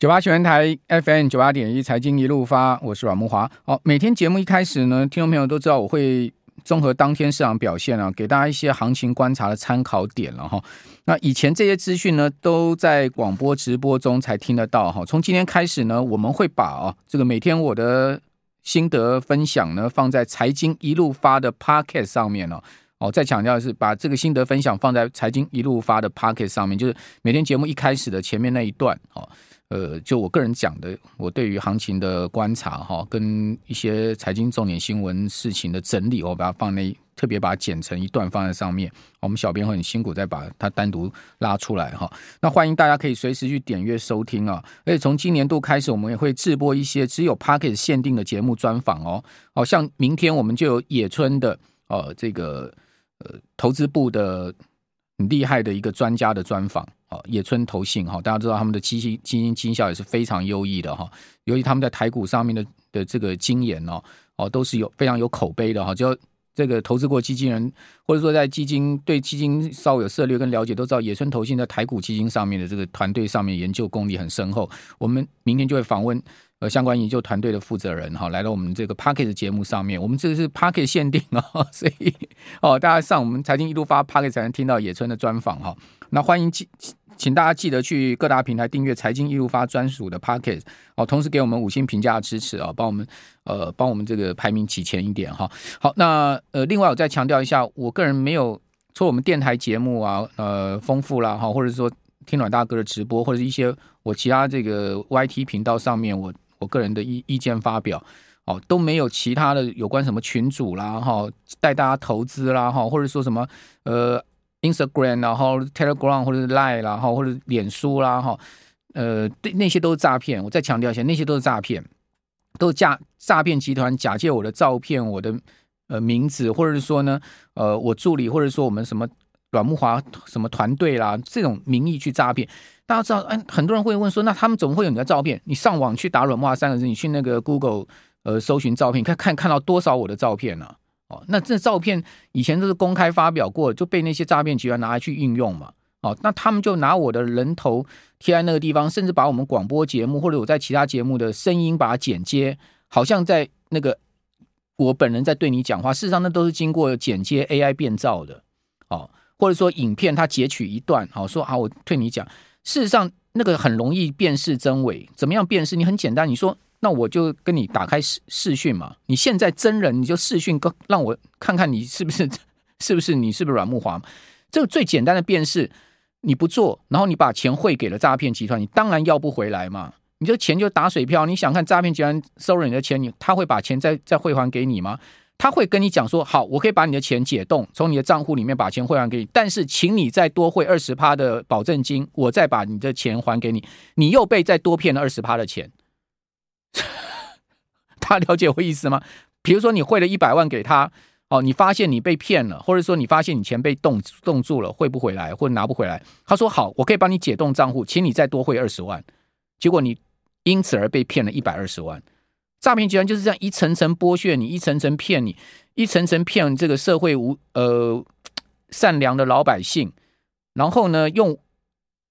九八新闻台 FM 九八点一财经一路发，我是阮慕华。好，每天节目一开始呢，听众朋友都知道我会综合当天市场表现啊，给大家一些行情观察的参考点了哈。那以前这些资讯呢，都在广播直播中才听得到哈。从今天开始呢，我们会把啊这个每天我的心得分享呢，放在财经一路发的 Pocket 上面了。哦，再强调的是，把这个心得分享放在财经一路发的 Pocket 上面，就是每天节目一开始的前面那一段哦。呃，就我个人讲的，我对于行情的观察哈，跟一些财经重点新闻事情的整理，我把它放那，特别把它剪成一段放在上面。我们小编会很辛苦再把它单独拉出来哈。那欢迎大家可以随时去点阅收听啊。而且从今年度开始，我们也会直播一些只有 Pocket 限定的节目专访哦。好像明天我们就有野村的呃这个呃投资部的很厉害的一个专家的专访。哦，野村投信哈，大家知道他们的基金基金绩效也是非常优异的哈，由于他们在台股上面的的这个经验哦，哦都是有非常有口碑的哈，就这个投资过基金人，或者说在基金对基金稍微有涉猎跟了解，都知道野村投信在台股基金上面的这个团队上面研究功力很深厚。我们明天就会访问呃相关研究团队的负责人哈，来到我们这个 Pocket 节目上面，我们这个是 Pocket 限定哦，所以哦大家上我们财经一路发 Pocket 才能听到野村的专访哈。那欢迎请大家记得去各大平台订阅财经一路发专属的 Pocket 哦，同时给我们五星评价支持啊，帮我们呃帮我们这个排名提前一点哈。好，那呃另外我再强调一下，我个人没有说我们电台节目啊呃丰富啦哈，或者说听阮大哥的直播或者是一些我其他这个 YT 频道上面我我个人的意意见发表哦都没有其他的有关什么群主啦哈带大家投资啦哈或者说什么呃。Instagram，然后 Telegram 或者 Line，然后或者脸书啦，哈，呃，对，那些都是诈骗。我再强调一下，那些都是诈骗，都是假诈骗集团假借我的照片、我的呃名字，或者是说呢，呃，我助理，或者说我们什么阮木华什么团队啦，这种名义去诈骗。大家知道，哎，很多人会问说，那他们怎么会有你的照片？你上网去打阮木华三个字，你去那个 Google 呃搜寻照片，看看看到多少我的照片呢、啊？哦，那这照片以前都是公开发表过，就被那些诈骗集团拿来去运用嘛。哦，那他们就拿我的人头贴在那个地方，甚至把我们广播节目或者我在其他节目的声音把它剪接，好像在那个我本人在对你讲话。事实上，那都是经过剪接 AI 变造的。哦，或者说影片它截取一段，好说啊，我对你讲。事实上，那个很容易辨识真伪。怎么样辨识？你很简单，你说。那我就跟你打开视视讯嘛，你现在真人你就视讯，让我看看你是不是是不是你是不是阮慕华？这个最简单的辨识，你不做，然后你把钱汇给了诈骗集团，你当然要不回来嘛。你这钱就打水漂，你想看诈骗集团收了你的钱，你他会把钱再再汇还给你吗？他会跟你讲说，好，我可以把你的钱解冻，从你的账户里面把钱汇还给你，但是请你再多汇二十趴的保证金，我再把你的钱还给你，你又被再多骗了二十趴的钱。他了解我意思吗？比如说你汇了一百万给他，哦，你发现你被骗了，或者说你发现你钱被冻冻住了，汇不回来或者拿不回来。他说好，我可以帮你解冻账户，请你再多汇二十万。结果你因此而被骗了一百二十万。诈骗集团就是这样一层层剥削你，一层层骗你，一层层骗这个社会无呃善良的老百姓，然后呢用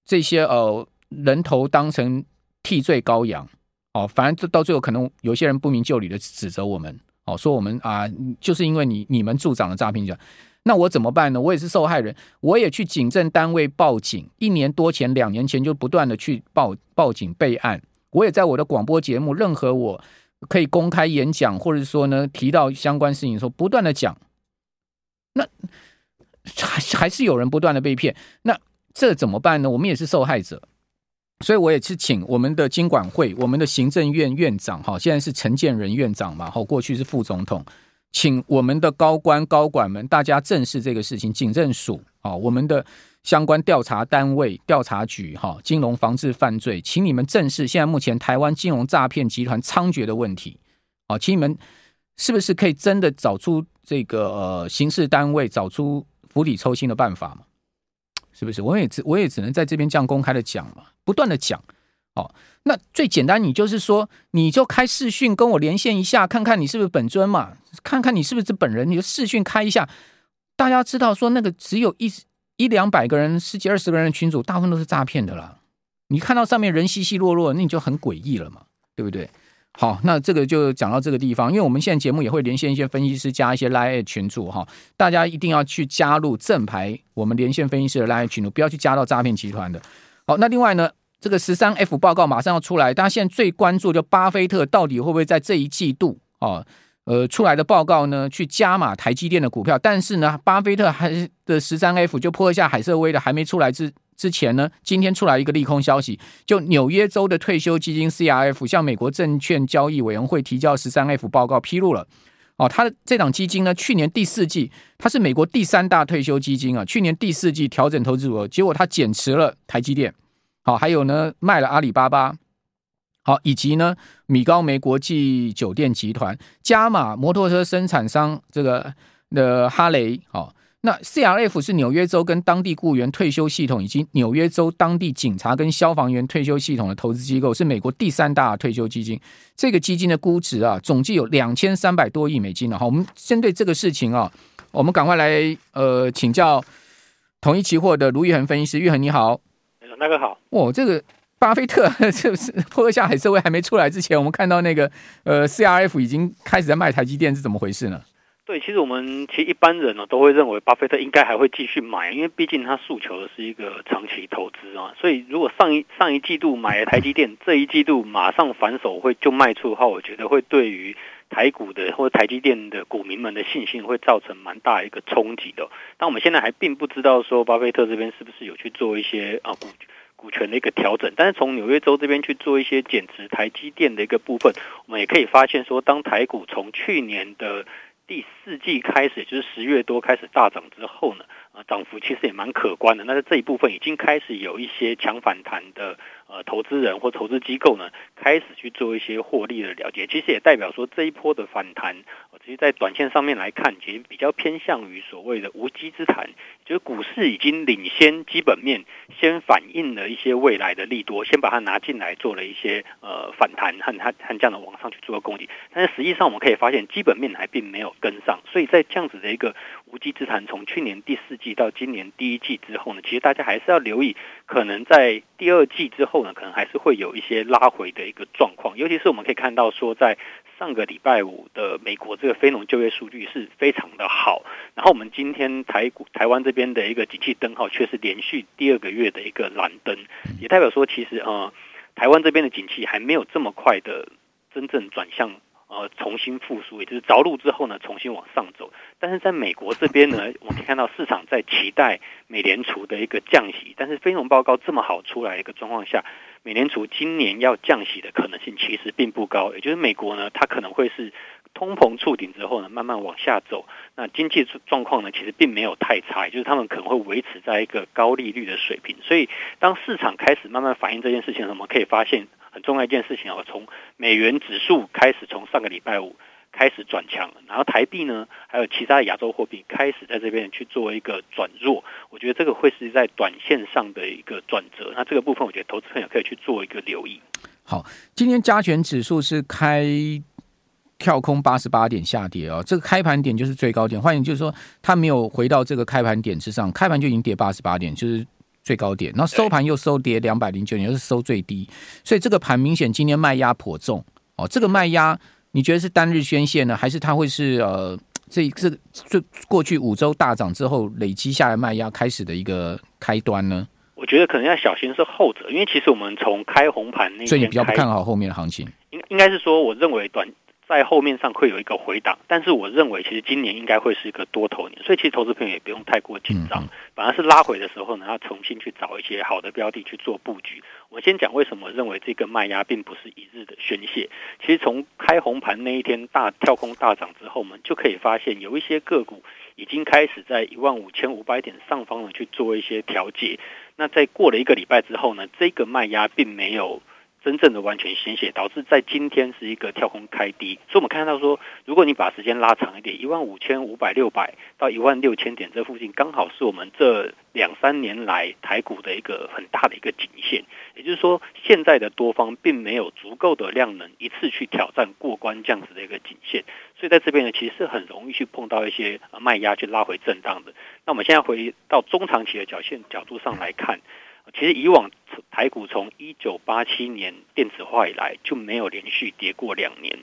这些呃人头当成替罪羔羊。哦，反正这到最后可能有些人不明就里的指责我们，哦，说我们啊，就是因为你你们助长了诈骗者，那我怎么办呢？我也是受害人，我也去警政单位报警，一年多前、两年前就不断的去报报警备案，我也在我的广播节目，任何我可以公开演讲，或者说呢提到相关事情的时候，不断的讲，那还还是有人不断的被骗，那这怎么办呢？我们也是受害者。所以我也是请我们的经管会、我们的行政院院长，哈，现在是陈建仁院长嘛，哈，过去是副总统，请我们的高官高管们，大家正视这个事情，警政署啊，我们的相关调查单位、调查局，哈，金融防治犯罪，请你们正视现在目前台湾金融诈骗集团猖獗的问题，啊，请你们是不是可以真的找出这个呃刑事单位找出釜底抽薪的办法嘛？是不是？我也只我也只能在这边这样公开的讲嘛，不断的讲。哦，那最简单，你就是说，你就开视讯跟我连线一下，看看你是不是本尊嘛，看看你是不是本人，你就视讯开一下。大家知道说那个只有一一两百个人、十几二十个人的群组，大部分都是诈骗的啦。你看到上面人稀稀落落，那你就很诡异了嘛，对不对？好，那这个就讲到这个地方，因为我们现在节目也会连线一些分析师，加一些 Line 群组哈，大家一定要去加入正牌我们连线分析师的 Line 群组，不要去加到诈骗集团的。好，那另外呢，这个十三 F 报告马上要出来，大家现在最关注就巴菲特到底会不会在这一季度啊，呃出来的报告呢，去加码台积电的股票，但是呢，巴菲特还的十三 F 就泼一下海瑟威的还没出来之。之前呢，今天出来一个利空消息，就纽约州的退休基金 CRF 向美国证券交易委员会提交十三 F 报告，披露了。哦，他的这档基金呢，去年第四季它是美国第三大退休基金啊，去年第四季调整投资额，结果它减持了台积电，好，还有呢卖了阿里巴巴，好，以及呢米高梅国际酒店集团，加码摩托车生产商这个的哈雷，好。那 CRF 是纽约州跟当地雇员退休系统以及纽约州当地警察跟消防员退休系统的投资机构，是美国第三大退休基金。这个基金的估值啊，总计有两千三百多亿美金了。好，我们针对这个事情啊，我们赶快来呃请教统一期货的卢玉恒分析师，玉恒你好。那个好。哦，这个巴菲特 是不是泼下海社会还没出来之前，我们看到那个呃 CRF 已经开始在卖台积电，是怎么回事呢？对，其实我们其实一般人呢都会认为巴菲特应该还会继续买，因为毕竟他诉求的是一个长期投资啊。所以如果上一上一季度买了台积电，这一季度马上反手会就卖出的话，我觉得会对于台股的或者台积电的股民们的信心会造成蛮大一个冲击的。但我们现在还并不知道说巴菲特这边是不是有去做一些啊股股权的一个调整，但是从纽约州这边去做一些减持台积电的一个部分，我们也可以发现说，当台股从去年的第四季开始，也就是十月多开始大涨之后呢，啊，涨幅其实也蛮可观的。那在这一部分已经开始有一些强反弹的呃投资人或投资机构呢，开始去做一些获利的了结。其实也代表说这一波的反弹，实在短线上面来看，其实比较偏向于所谓的无稽之谈，就是股市已经领先基本面，先反映了一些未来的利多，先把它拿进来做了一些呃反弹和它和这样的往上去做个攻击。但是实际上我们可以发现，基本面还并没有跟上，所以在这样子的一个无稽之谈，从去年第四季到今年第一季之后呢，其实大家还是要留意，可能在第二季之后呢，可能还是会有一些拉回的一个状况。尤其是我们可以看到说，在上个礼拜五的美国这个非农就业数据是非常的好，然后我们今天台股台湾这边的一个景气灯号却是连续第二个月的一个蓝灯，也代表说其实呃台湾这边的景气还没有这么快的真正转向。呃，重新复苏，也就是着陆之后呢，重新往上走。但是在美国这边呢，我们可以看到市场在期待美联储的一个降息，但是非农报告这么好出来一个状况下，美联储今年要降息的可能性其实并不高。也就是美国呢，它可能会是通膨触顶之后呢，慢慢往下走。那经济状况呢，其实并没有太差，也就是他们可能会维持在一个高利率的水平。所以，当市场开始慢慢反映这件事情，我们可以发现。很重要一件事情哦，从美元指数开始，从上个礼拜五开始转强，然后台币呢，还有其他的亚洲货币开始在这边去做一个转弱。我觉得这个会是在短线上的一个转折。那这个部分，我觉得投资朋友可以去做一个留意。好，今天加权指数是开跳空八十八点下跌哦，这个开盘点就是最高点，换言就是说，它没有回到这个开盘点之上，开盘就已经跌八十八点，就是。最高点，然后收盘又收跌两百零九点，又是收最低，所以这个盘明显今天卖压颇重哦。这个卖压，你觉得是单日宣泄呢，还是它会是呃，这这这过去五周大涨之后累积下来卖压开始的一个开端呢？我觉得可能要小心是后者，因为其实我们从开红盘那，所以你比较不看好后面的行情？应应该是说，我认为短。在后面上会有一个回档，但是我认为其实今年应该会是一个多头年，所以其实投资朋友也不用太过紧张，反而是拉回的时候呢，要重新去找一些好的标的去做布局。我先讲为什么认为这个卖压并不是一日的宣泄。其实从开红盘那一天大跳空大涨之后，我们就可以发现有一些个股已经开始在一万五千五百点上方呢去做一些调节。那在过了一个礼拜之后呢，这个卖压并没有。真正的完全显现，导致在今天是一个跳空开低，所以我们看到说，如果你把时间拉长一点，一万五千五百六百到一万六千点这附近，刚好是我们这两三年来台股的一个很大的一个颈线。也就是说，现在的多方并没有足够的量能一次去挑战过关这样子的一个颈线，所以在这边呢，其实是很容易去碰到一些卖压去拉回震荡的。那我们现在回到中长期的角线角度上来看。其实以往台股从一九八七年电子化以来就没有连续跌过两年，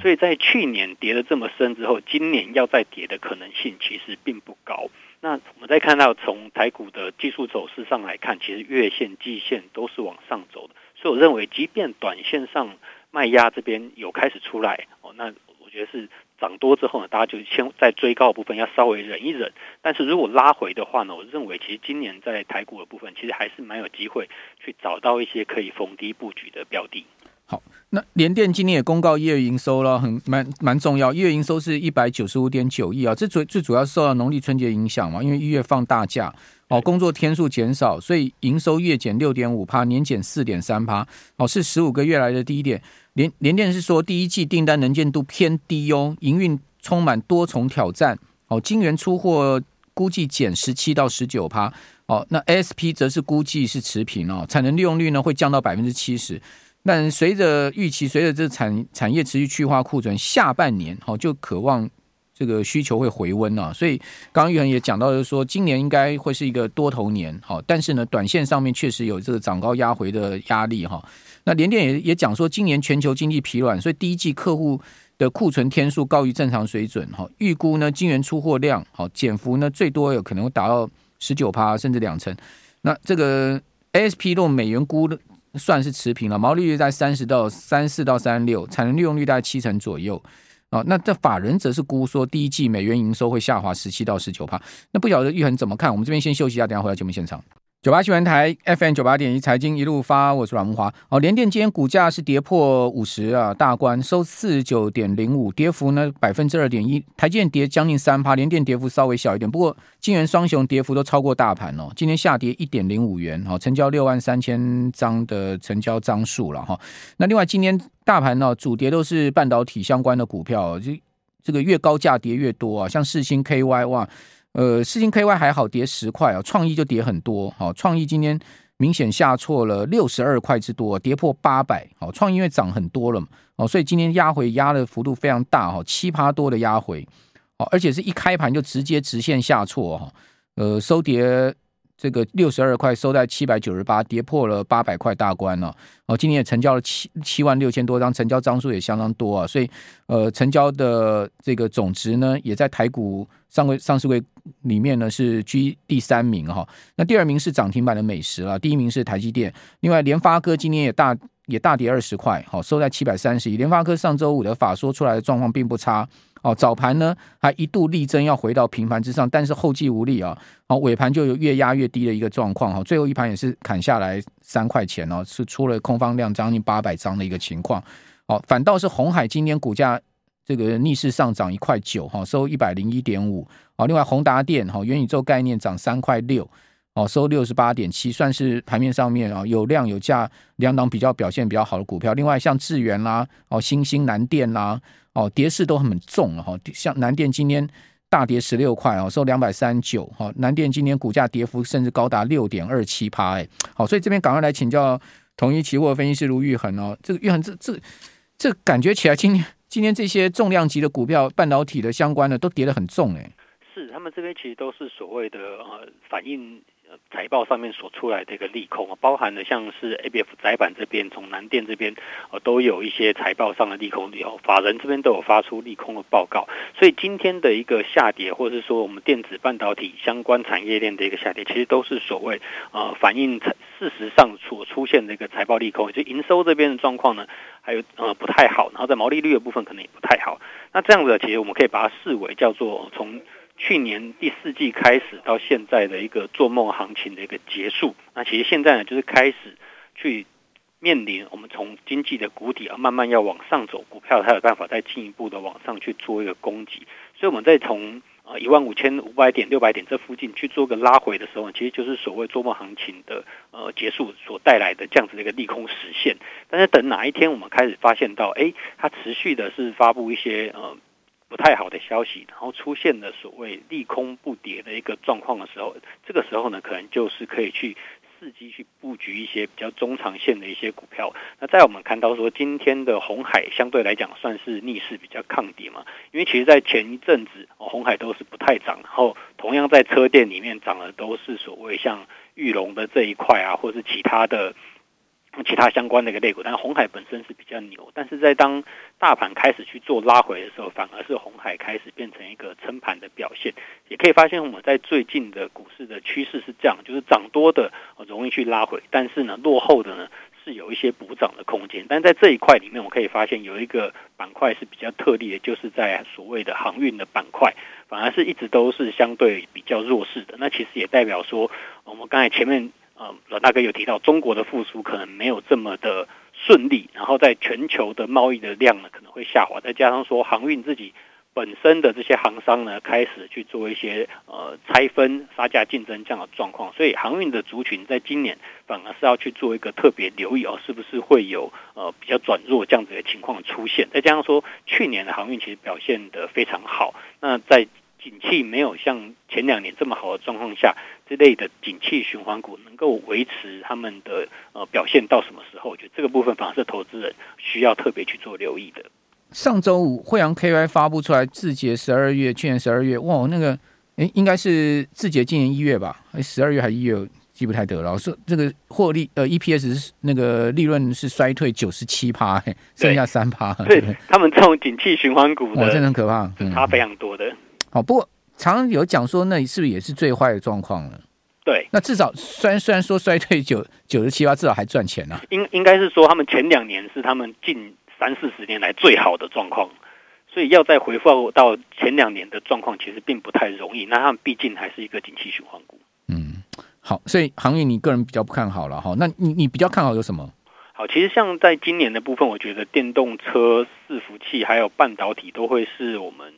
所以在去年跌得这么深之后，今年要再跌的可能性其实并不高。那我们再看到从台股的技术走势上来看，其实月线、季线都是往上走的，所以我认为，即便短线上卖压这边有开始出来哦，那我觉得是涨多之后呢，大家就先在追高的部分要稍微忍一忍。但是如果拉回的话呢，我认为其实今年在台股的部分，其实还是蛮有机会去找到一些可以逢低布局的标的。好，那联电今年也公告一月营收了，很蛮蛮重要。一月营收是一百九十五点九亿啊，这最最主要受到农历春节影响嘛，因为一月放大假哦，工作天数减少，所以营收月减六点五趴，年减四点三趴，哦，是十五个月来的低点。联联电是说第一季订单能见度偏低哦，营运充满多重挑战哦，晶圆出货估计减十七到十九趴哦，那 ASP 则是估计是持平哦，产能利用率呢会降到百分之七十。但随着预期，随着这产产业持续去化库存，下半年好就渴望这个需求会回温啊。所以刚刚玉恒也讲到，就是说今年应该会是一个多头年，好，但是呢，短线上面确实有这个涨高压回的压力哈。那联电也也讲说，今年全球经济疲软，所以第一季客户的库存天数高于正常水准哈。预估呢，晶圆出货量好减幅呢，最多有可能会达到十九趴甚至两成。那这个 ASP 用美元估。算是持平了，毛利率在三十到三四到三六，产能利用率大概七成左右。哦，那这法人则是估说第一季美元营收会下滑十七到十九帕。那不晓得玉恒怎么看？我们这边先休息一下，等下回到节目现场。九八新闻台 FM 九八点一财经一路发，我是阮慕驊。哦，联电今天股价是跌破五十啊大关，收四十九点零五，跌幅呢百分之二点一。台积电跌将近三趴，联电跌幅稍微小一点。不过晶圆双雄跌幅都超过大盘哦。今天下跌一点零五元，好，成交六万三千张的成交张数了哈。那另外今天大盘呢主跌都是半导体相关的股票，就这个越高价跌越多啊，像世星 KY 哇。呃，世芯 KY 还好，跌十块啊，创意就跌很多。好，创意今天明显下挫了六十二块之多，跌破八百。好，创意因为涨很多了嘛，哦，所以今天压回压的幅度非常大哈，七趴多的压回，哦，而且是一开盘就直接直线下挫哈，呃，收跌。这个六十二块收在七百九十八，跌破了八百块大关了。哦，今天也成交了七七万六千多张，成交张数也相当多啊。所以，呃，成交的这个总值呢，也在台股上位上市位里面呢是居第三名哈。那第二名是涨停板的美食了，第一名是台积电。另外，联发科今天也大也大跌二十块，好，收在七百三十亿。联发科上周五的法说出来的状况并不差。哦，早盘呢还一度力争要回到平盘之上，但是后继无力啊。哦，尾盘就有越压越低的一个状况哈。最后一盘也是砍下来三块钱哦，是出了空方量将近八百张的一个情况。哦，反倒是红海今天股价这个逆势上涨一块九哈，收一百零一点五。哦，另外宏达电哈元宇宙概念涨三块六，哦收六十八点七，算是盘面上面啊有量有价两档比较表现比较好的股票。另外像智原啦，哦新兴南电啦。哦，跌势都很重了哈，像南电今天大跌十六块哦，收两百三十九。哈，南电今天股价跌幅甚至高达六点二七趴哎。好，所以这边赶快来请教统一期货分析师卢昱衡哦。这个昱衡，这这这感觉起来，今天今天这些重量级的股票，半导体的相关的都跌得很重哎。是，他们这边其实都是所谓的呃反应。财报上面所出来的一个利空啊，包含了像是 ABF 窄板这边，从南电这边呃都有一些财报上的利空，有法人这边都有发出利空的报告，所以今天的一个下跌，或者是说我们电子半导体相关产业链的一个下跌，其实都是所谓呃反映事实上所出现的一个财报利空，就营收这边的状况呢，还有呃不太好，然后在毛利率的部分可能也不太好，那这样子其实我们可以把它视为叫做从。去年第四季开始到现在的一个做梦行情的一个结束，那其实现在呢，就是开始去面临我们从经济的谷底啊，慢慢要往上走，股票才有办法再进一步的往上去做一个攻击。所以我们在从呃一万五千五百点、六百点这附近去做个拉回的时候，其实就是所谓做梦行情的呃结束所带来的这样子的一个利空实现。但是等哪一天我们开始发现到，哎，它持续的是发布一些呃。不太好的消息，然后出现了所谓利空不跌的一个状况的时候，这个时候呢，可能就是可以去伺机去布局一些比较中长线的一些股票。那在我们看到说，今天的红海相对来讲算是逆势比较抗跌嘛，因为其实在前一阵子，红海都是不太涨，然后同样在车电里面涨的都是所谓像裕隆的这一块啊，或是其他的。其他相关的一个类股，但红海本身是比较牛，但是在当大盘开始去做拉回的时候，反而是红海开始变成一个撑盘的表现。也可以发现，我们在最近的股市的趋势是这样，就是涨多的容易去拉回，但是呢，落后的呢是有一些补涨的空间。但在这一块里面，我可以发现有一个板块是比较特例的，就是在所谓的航运的板块，反而是一直都是相对比较弱势的。那其实也代表说，我们刚才前面。呃，阮大哥有提到，中国的复苏可能没有这么的顺利，然后在全球的贸易的量呢可能会下滑，再加上说航运自己本身的这些航商呢开始去做一些呃拆分、杀价竞争这样的状况，所以航运的族群在今年反而是要去做一个特别留意哦，是不是会有呃比较转弱这样子的情况出现？再加上说去年的航运其实表现得非常好，那在景气没有像前两年这么好的状况下，这类的景气循环股能够维持他们的呃表现到什么时候？我觉得这个部分反而是投资人需要特别去做留意的。上周五，惠阳 KY 发布出来，字节十二月，去年十二月，哇，那个诶，应该是字节今年一月吧？诶，十二月还是一月，记不太得了。说这个获利呃 EPS 是那个利润是衰退九十七趴，剩下三趴。对，他们这种景气循环股的，真的很可怕，差非常多的。好，不过常常有讲说，那是不是也是最坏的状况了？对，那至少虽然虽然说衰退九九十七八，至少还赚钱呢、啊。应应该是说，他们前两年是他们近三四十年来最好的状况，所以要再回复到前两年的状况，其实并不太容易。那他们毕竟还是一个景气循环股。嗯，好，所以行业你个人比较不看好了哈。那你你比较看好有什么？好，其实像在今年的部分，我觉得电动车、伺服器还有半导体都会是我们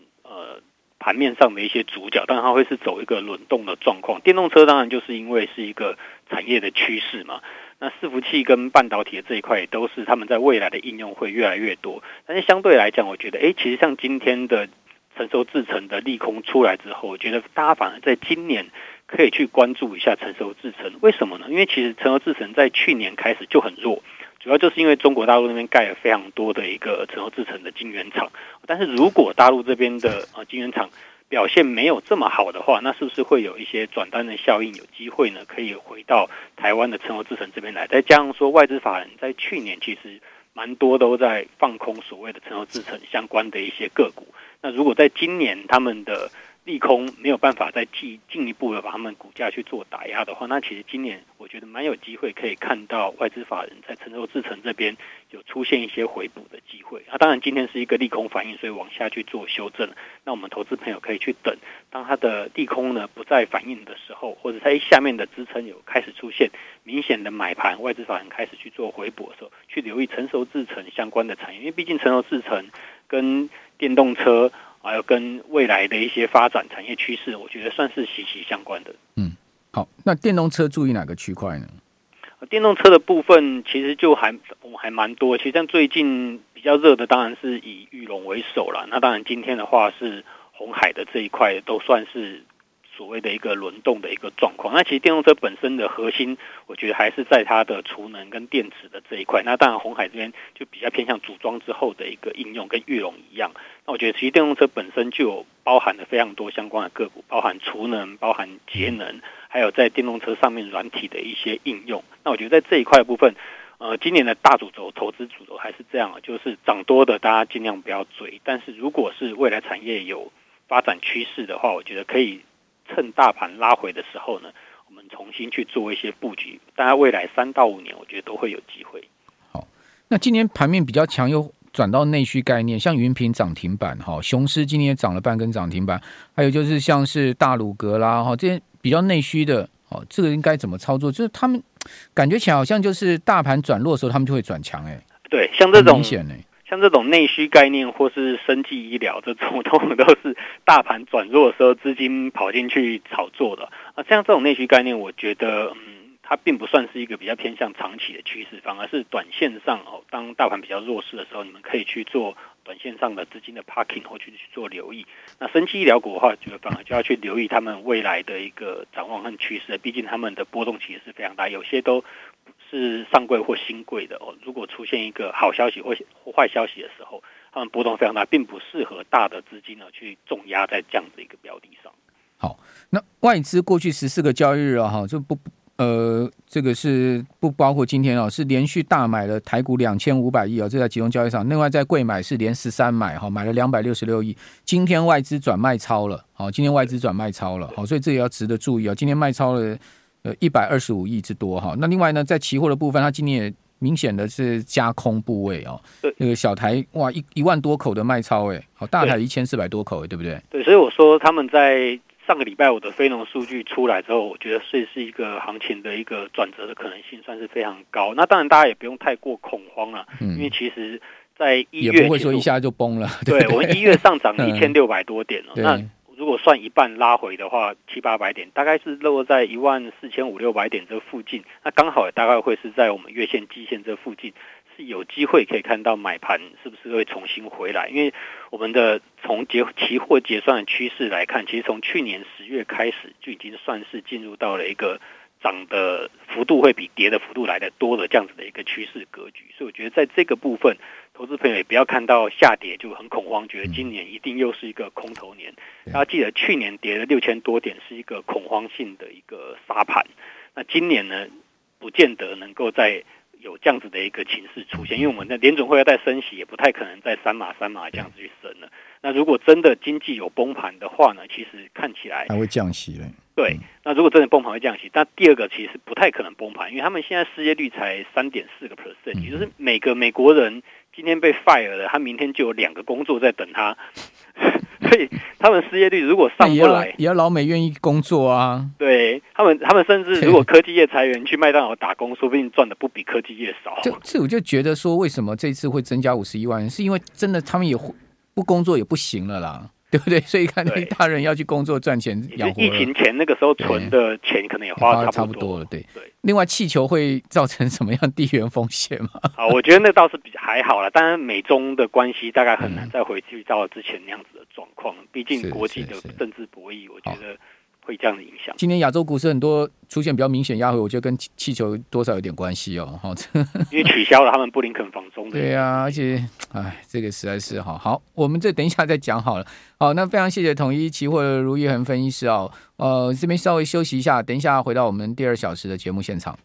面上的一些主角，但它会是走一个轮动的状况。电动车当然就是因为是一个产业的趋势嘛。那伺服器跟半导体的这一块也都是他们在未来的应用会越来越多。但是相对来讲，我觉得，诶，其实像今天的成熟制程的利空出来之后，我觉得大家反而在今年可以去关注一下成熟制程。为什么呢？因为其实成熟制程在去年开始就很弱。主要就是因为中国大陆那边盖了非常多的一个成熟制成的晶圆厂，但是如果大陆这边的呃晶圆厂表现没有这么好的话，那是不是会有一些转单的效应？有机会呢，可以回到台湾的成熟制成这边来。再加上说，外资法人在去年其实蛮多都在放空所谓的成熟制成相关的一些个股。那如果在今年他们的利空没有办法再进进一步的把他们股价去做打压的话，那其实今年我觉得蛮有机会可以看到外资法人在成熟制程这边有出现一些回补的机会。那当然今天是一个利空反应，所以往下去做修正。那我们投资朋友可以去等，当它的利空呢不再反应的时候，或者它下面的支撑有开始出现明显的买盘，外资法人开始去做回补的时候，去留意成熟制程相关的产业，因为毕竟成熟制程跟电动车。还有跟未来的一些发展产业趋势，我觉得算是息息相关的。嗯，好，那电动车注意哪个区块呢？电动车的部分其实就还还蛮多。其实像最近比较热的，当然是以玉龙为首了。那当然今天的话是红海的这一块都算是。所谓的一个轮动的一个状况，那其实电动车本身的核心，我觉得还是在它的储能跟电池的这一块。那当然，红海这边就比较偏向组装之后的一个应用，跟玉龙一样。那我觉得其实电动车本身就有包含了非常多相关的个股，包含储能、包含节能，还有在电动车上面软体的一些应用。那我觉得在这一块部分，呃，今年的大主轴投资主轴还是这样，就是涨多的大家尽量不要追。但是如果是未来产业有发展趋势的话，我觉得可以。趁大盘拉回的时候呢，我们重新去做一些布局。大家未来三到五年，我觉得都会有机会。好，那今年盘面比较强，又转到内需概念，像云品涨停板哈，雄狮今天也涨了半根涨停板，还有就是像是大鲁格啦哈，这些比较内需的，哦，这个应该怎么操作？就是他们感觉起来好像就是大盘转弱的时候，他们就会转强哎。对，像这种明显哎。像这种内需概念或是生技医疗这种，通常都是大盘转弱的时候，资金跑进去炒作的啊。像这种内需概念，我觉得，嗯，它并不算是一个比较偏向长期的趋势，反而是短线上哦。当大盘比较弱势的时候，你们可以去做短线上的资金的 parking 或去去做留意。那生技医疗股的话，就反而就要去留意他们未来的一个展望和趋势，毕竟他们的波动其实是非常大，有些都。是上柜或新柜的哦。如果出现一个好消息或或坏消息的时候，他们波动非常大，并不适合大的资金呢去重压在这样的一个标的上。好，那外资过去十四个交易日啊，哈，就不呃，这个是不包括今天哦，是连续大买了台股两千五百亿啊，这在集中交易上。另外在贵买是连十三买哈，买了两百六十六亿。今天外资转卖超了，好，今天外资转卖超了，好，所以这也要值得注意啊。今天卖超了呃一百二十五亿之多哈。那另外呢，在期货的部分，它今天也明显的是加空部位哦。那个小台哇一一万多口的卖超哎，好，大台一千四百多口，对不对？对，所以我说他们在。上个礼拜五的非农数据出来之后，我觉得这是一个行情的一个转折的可能性，算是非常高。那当然，大家也不用太过恐慌了，嗯、因为其实，在一月也不会说一下就崩了。对，对，我们一月上涨 了一千六百多点了。嗯、那如果算一半拉回的话，七八百点，大概是落在一万四千五六百点这附近。那刚好也大概会是在我们月线、季线这附近。是有机会可以看到买盘是不是会重新回来？因为我们的从结期货结算的趋势来看，其实从去年十月开始就已经算是进入到了一个涨的幅度会比跌的幅度来得多的这样子的一个趋势格局。所以我觉得在这个部分，投资朋友也不要看到下跌就很恐慌，觉得今年一定又是一个空头年。大家记得去年跌了六千多点是一个恐慌性的一个杀盘，那今年呢，不见得能够在。有这样子的一个情势出现，因为我们的联总会要再升息，也不太可能再三码三码这样子去升了。那如果真的经济有崩盘的话呢，其实看起来还会降息嘞。对，那如果真的崩盘会降息，但第二个其实不太可能崩盘，因为他们现在失业率才三点四个 percent，也就是每个美国人今天被 fire 了，他明天就有两个工作在等他。所以他们失业率如果上不来，也要，老美愿意工作啊。对他们，他们甚至如果科技业裁员去麦当劳打工，说不定赚的不比科技业少。就这，我就觉得说，为什么这次会增加五十一万人，是因为真的他们也不工作也不行了啦。对不对？所以看那大人要去工作赚钱养活。疫情前那个时候存的钱可能也花的差不多了。对对。另外，气球会造成什么样地缘风险吗？啊，我觉得那倒是比还好了。当然，美中的关系大概很难再回去到之前那样子的状况。毕竟国际的政治博弈，我觉得。会这样的影响。今年亚洲股市很多出现比较明显压回，我觉得跟气球多少有点关系哦。好，因为取消了他们布林肯访中。对啊，而且，哎，这个实在是哈。好，我们这等一下再讲好了。好，那非常谢谢统一期货的卢昱衡分析师哦。呃，这边稍微休息一下，等一下回到我们第二小时的节目现场。